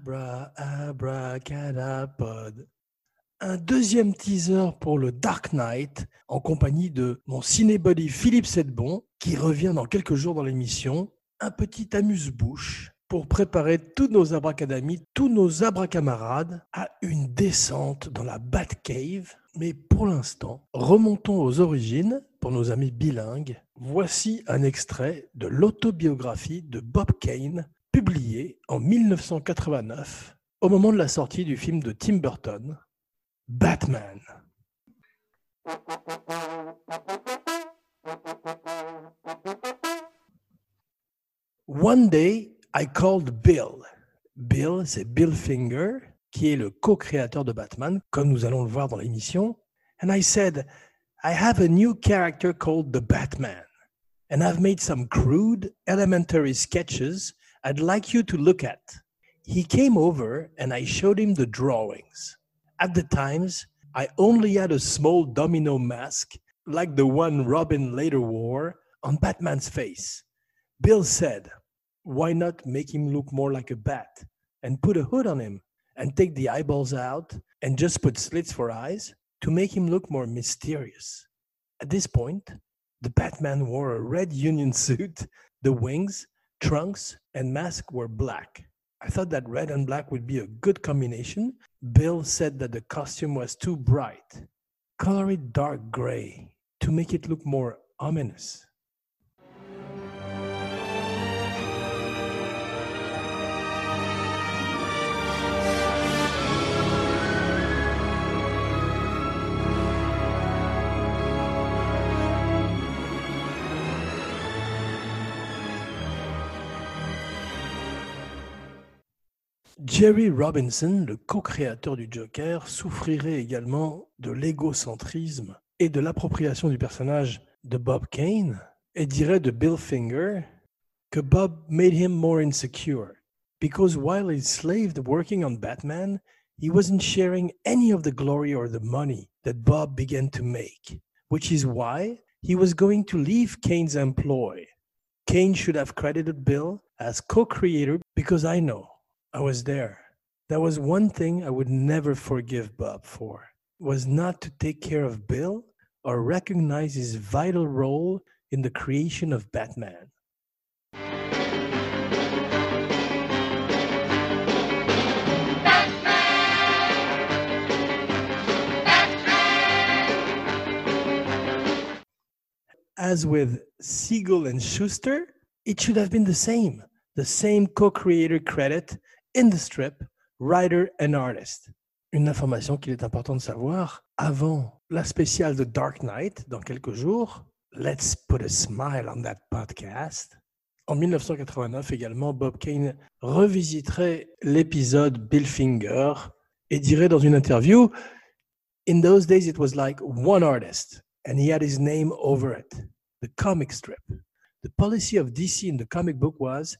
Abra, abracadapod. Un deuxième teaser pour le Dark Knight en compagnie de mon cinébody Philippe Sedbon qui revient dans quelques jours dans l'émission. Un petit amuse-bouche pour préparer tous nos abracadamis, tous nos abracamarades à une descente dans la Batcave. Mais pour l'instant, remontons aux origines pour nos amis bilingues. Voici un extrait de l'autobiographie de Bob Kane, publié en 1989, au moment de la sortie du film de Tim Burton, Batman. One day, I called Bill. Bill, c'est Bill Finger, qui est le co-créateur de Batman, comme nous allons le voir dans l'émission. And I said, I have a new character called the Batman. And I've made some crude, elementary sketches I'd like you to look at. He came over and I showed him the drawings. At the times, I only had a small domino mask, like the one Robin later wore, on Batman's face. Bill said, why not make him look more like a bat and put a hood on him and take the eyeballs out and just put slits for eyes to make him look more mysterious? At this point, the Batman wore a red union suit, the wings, trunks, and mask were black. I thought that red and black would be a good combination. Bill said that the costume was too bright. Color it dark gray to make it look more ominous. Jerry Robinson, le co-créateur du Joker, souffrirait également de l'égocentrisme et de l'appropriation du personnage de Bob Kane et dirait de Bill Finger que Bob made him more insecure because while he slaved working on Batman, he wasn't sharing any of the glory or the money that Bob began to make, which is why he was going to leave Kane's employ. Kane should have credited Bill as co-creator because I know I was there. That was one thing I would never forgive Bob for was not to take care of Bill or recognize his vital role in the creation of Batman. As with Siegel and Shuster, it should have been the same. The same co-creator credit in the strip, writer and artist. Une information qu'il est important de savoir avant la spéciale de Dark Knight dans quelques jours. Let's put a smile on that podcast. En 1989 également, Bob Kane revisiterait l'épisode Bill Finger et dirait dans une interview In those days, it was like one artist, and he had his name over it the comic strip. The policy of DC in the comic book was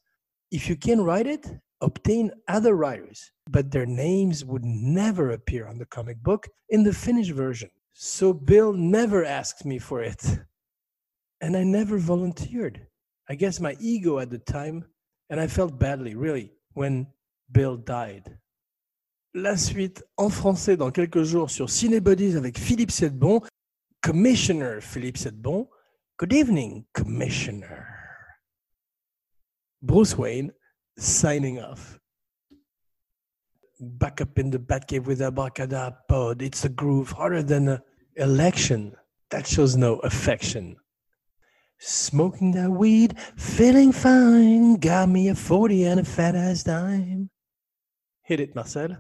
if you can write it, obtain other writers, but their names would never appear on the comic book in the finished version. So Bill never asked me for it. And I never volunteered. I guess my ego at the time, and I felt badly, really, when Bill died. La suite en français dans quelques jours sur Cinebodies avec Philippe Sedbon, Commissioner Philippe Sedbon. Good evening, Commissioner. Bruce Wayne signing off. Back up in the Batcave with Abracadabra pod. It's a groove harder than an election. That shows no affection. Smoking that weed, feeling fine. Got me a 40 and a fat ass dime. Hit it, Marcel.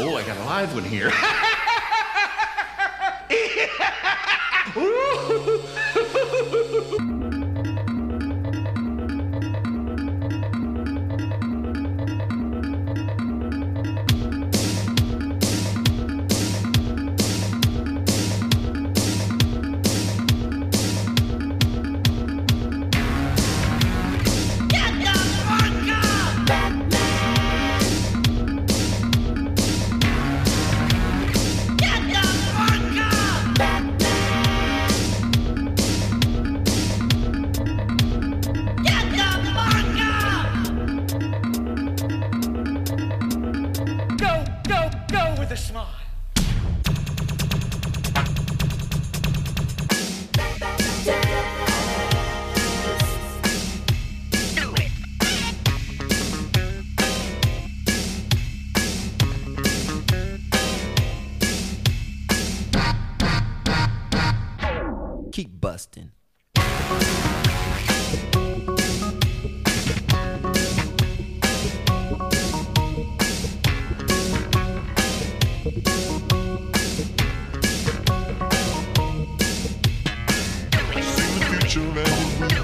Oh, I got a live one here. future and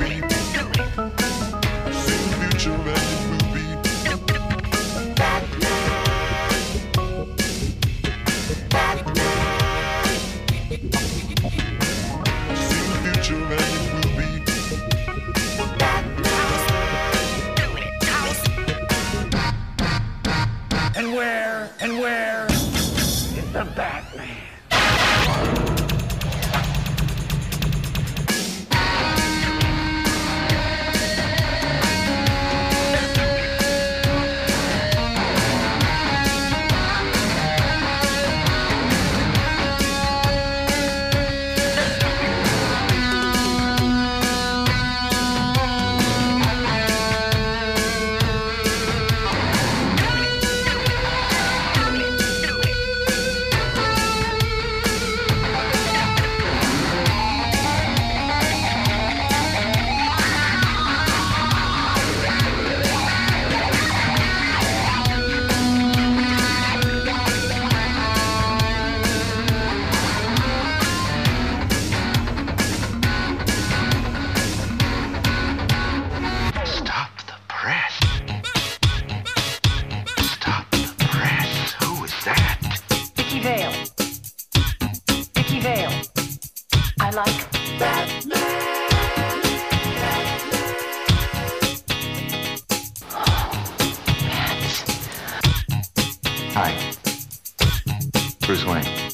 Bruce Wayne.